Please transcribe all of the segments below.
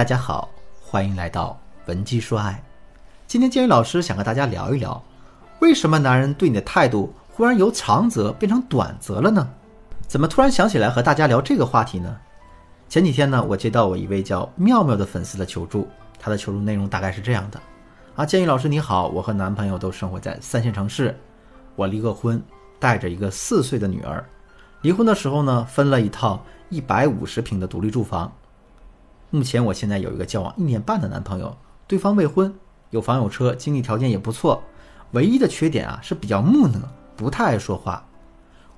大家好，欢迎来到文姬说爱。今天建宇老师想和大家聊一聊，为什么男人对你的态度忽然由长则变成短则了呢？怎么突然想起来和大家聊这个话题呢？前几天呢，我接到我一位叫妙妙的粉丝的求助，他的求助内容大概是这样的：啊，建宇老师你好，我和男朋友都生活在三线城市，我离过婚，带着一个四岁的女儿。离婚的时候呢，分了一套一百五十平的独立住房。目前我现在有一个交往一年半的男朋友，对方未婚，有房有车，经济条件也不错。唯一的缺点啊是比较木讷，不太爱说话。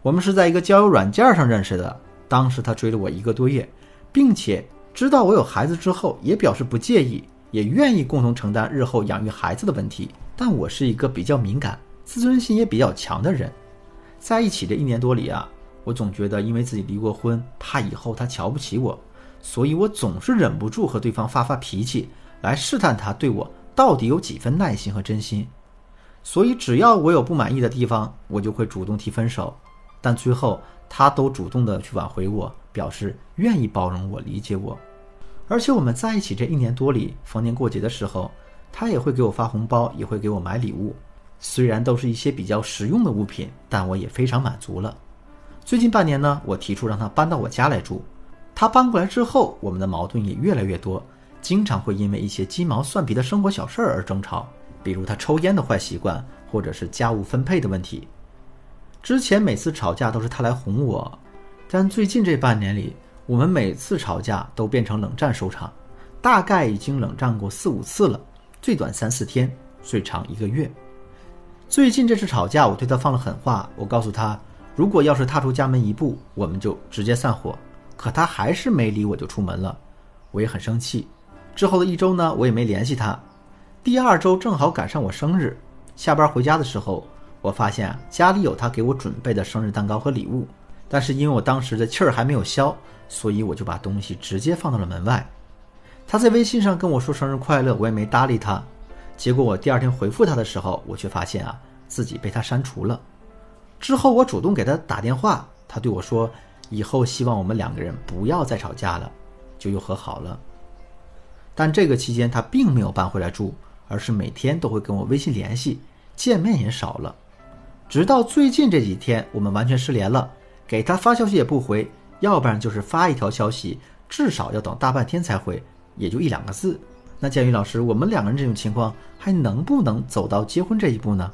我们是在一个交友软件上认识的，当时他追了我一个多月，并且知道我有孩子之后，也表示不介意，也愿意共同承担日后养育孩子的问题。但我是一个比较敏感、自尊心也比较强的人，在一起这一年多里啊，我总觉得因为自己离过婚，怕以后他瞧不起我。所以我总是忍不住和对方发发脾气，来试探他对我到底有几分耐心和真心。所以只要我有不满意的地方，我就会主动提分手。但最后他都主动的去挽回我，表示愿意包容我、理解我。而且我们在一起这一年多里，逢年过节的时候，他也会给我发红包，也会给我买礼物。虽然都是一些比较实用的物品，但我也非常满足了。最近半年呢，我提出让他搬到我家来住。他搬过来之后，我们的矛盾也越来越多，经常会因为一些鸡毛蒜皮的生活小事儿而争吵，比如他抽烟的坏习惯，或者是家务分配的问题。之前每次吵架都是他来哄我，但最近这半年里，我们每次吵架都变成冷战收场，大概已经冷战过四五次了，最短三四天，最长一个月。最近这次吵架，我对他放了狠话，我告诉他，如果要是踏出家门一步，我们就直接散伙。可他还是没理我，就出门了，我也很生气。之后的一周呢，我也没联系他。第二周正好赶上我生日，下班回家的时候，我发现家里有他给我准备的生日蛋糕和礼物。但是因为我当时的气儿还没有消，所以我就把东西直接放到了门外。他在微信上跟我说生日快乐，我也没搭理他。结果我第二天回复他的时候，我却发现啊，自己被他删除了。之后我主动给他打电话，他对我说。以后希望我们两个人不要再吵架了，就又和好了。但这个期间他并没有搬回来住，而是每天都会跟我微信联系，见面也少了。直到最近这几天，我们完全失联了，给他发消息也不回，要不然就是发一条消息，至少要等大半天才回，也就一两个字。那建宇老师，我们两个人这种情况还能不能走到结婚这一步呢？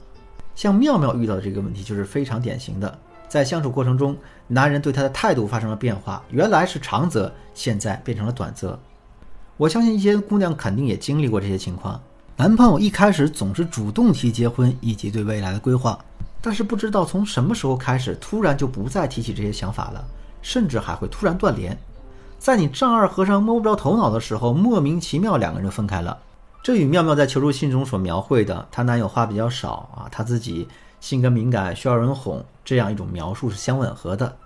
像妙妙遇到的这个问题就是非常典型的。在相处过程中，男人对她的态度发生了变化，原来是长则，现在变成了短则。我相信一些姑娘肯定也经历过这些情况。男朋友一开始总是主动提结婚以及对未来的规划，但是不知道从什么时候开始，突然就不再提起这些想法了，甚至还会突然断联。在你丈二和尚摸不着头脑的时候，莫名其妙两个人就分开了。这与妙妙在求助信中所描绘的她男友话比较少啊，她自己。性格敏感，需要人哄，这样一种描述是相吻合的。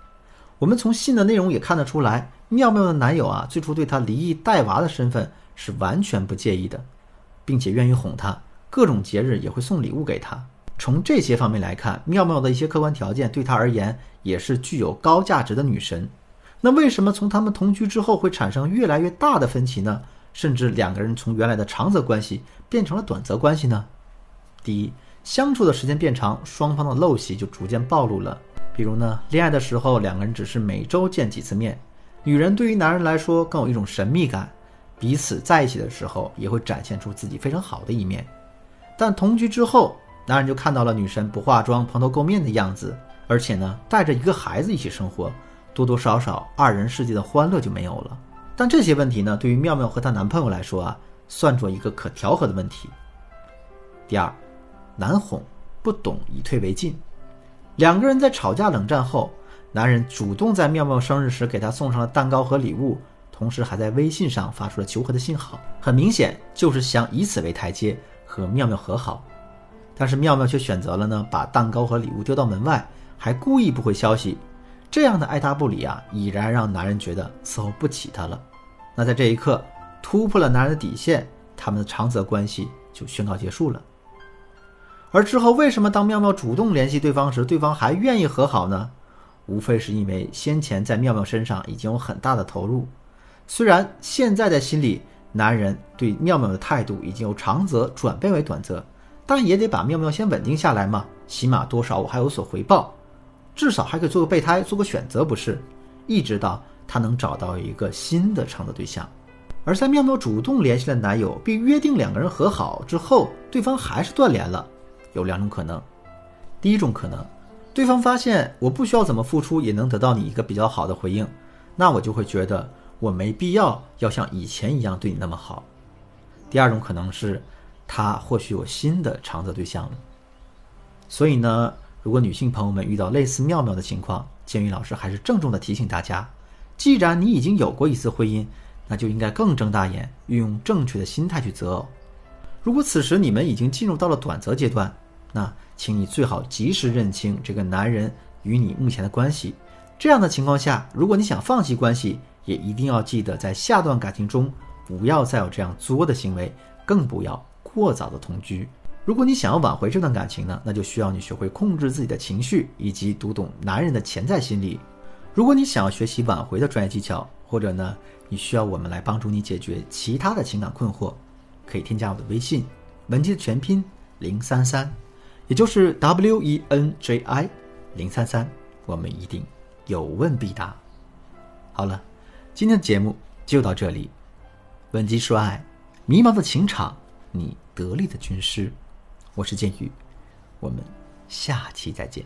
我们从信的内容也看得出来，妙妙的男友啊，最初对她离异带娃的身份是完全不介意的，并且愿意哄她，各种节日也会送礼物给她。从这些方面来看，妙妙的一些客观条件对她而言也是具有高价值的女神。那为什么从他们同居之后会产生越来越大的分歧呢？甚至两个人从原来的长则关系变成了短则关系呢？第一。相处的时间变长，双方的陋习就逐渐暴露了。比如呢，恋爱的时候两个人只是每周见几次面，女人对于男人来说更有一种神秘感，彼此在一起的时候也会展现出自己非常好的一面。但同居之后，男人就看到了女神不化妆、蓬头垢面的样子，而且呢带着一个孩子一起生活，多多少少二人世界的欢乐就没有了。但这些问题呢，对于妙妙和她男朋友来说啊，算作一个可调和的问题。第二。难哄，不懂以退为进。两个人在吵架冷战后，男人主动在妙妙生日时给她送上了蛋糕和礼物，同时还在微信上发出了求和的信号，很明显就是想以此为台阶和妙妙和好。但是妙妙却选择了呢，把蛋糕和礼物丢到门外，还故意不回消息。这样的爱答不理啊，已然让男人觉得伺候不起她了。那在这一刻，突破了男人的底线，他们的长则关系就宣告结束了。而之后，为什么当妙妙主动联系对方时，对方还愿意和好呢？无非是因为先前在妙妙身上已经有很大的投入。虽然现在在心里，男人对妙妙的态度已经由长则转变为短则，但也得把妙妙先稳定下来嘛，起码多少我还有所回报，至少还可以做个备胎，做个选择，不是？一直到他能找到一个新的长则对象。而在妙妙主动联系了男友，并约定两个人和好之后，对方还是断联了，有两种可能。第一种可能，对方发现我不需要怎么付出也能得到你一个比较好的回应，那我就会觉得我没必要要像以前一样对你那么好。第二种可能是，他或许有新的长择对象了。所以呢，如果女性朋友们遇到类似妙妙的情况，建宇老师还是郑重的提醒大家：既然你已经有过一次婚姻，那就应该更睁大眼，运用正确的心态去择偶。如果此时你们已经进入到了短择阶段，那请你最好及时认清这个男人与你目前的关系。这样的情况下，如果你想放弃关系，也一定要记得在下段感情中不要再有这样作的行为，更不要过早的同居。如果你想要挽回这段感情呢，那就需要你学会控制自己的情绪，以及读懂男人的潜在心理。如果你想要学习挽回的专业技巧，或者呢，你需要我们来帮助你解决其他的情感困惑，可以添加我的微信，文姬的全拼零三三，也就是 W E N J I 零三三，我们一定有问必答。好了，今天的节目就到这里。文姬说爱，迷茫的情场，你得力的军师，我是剑宇，我们下期再见。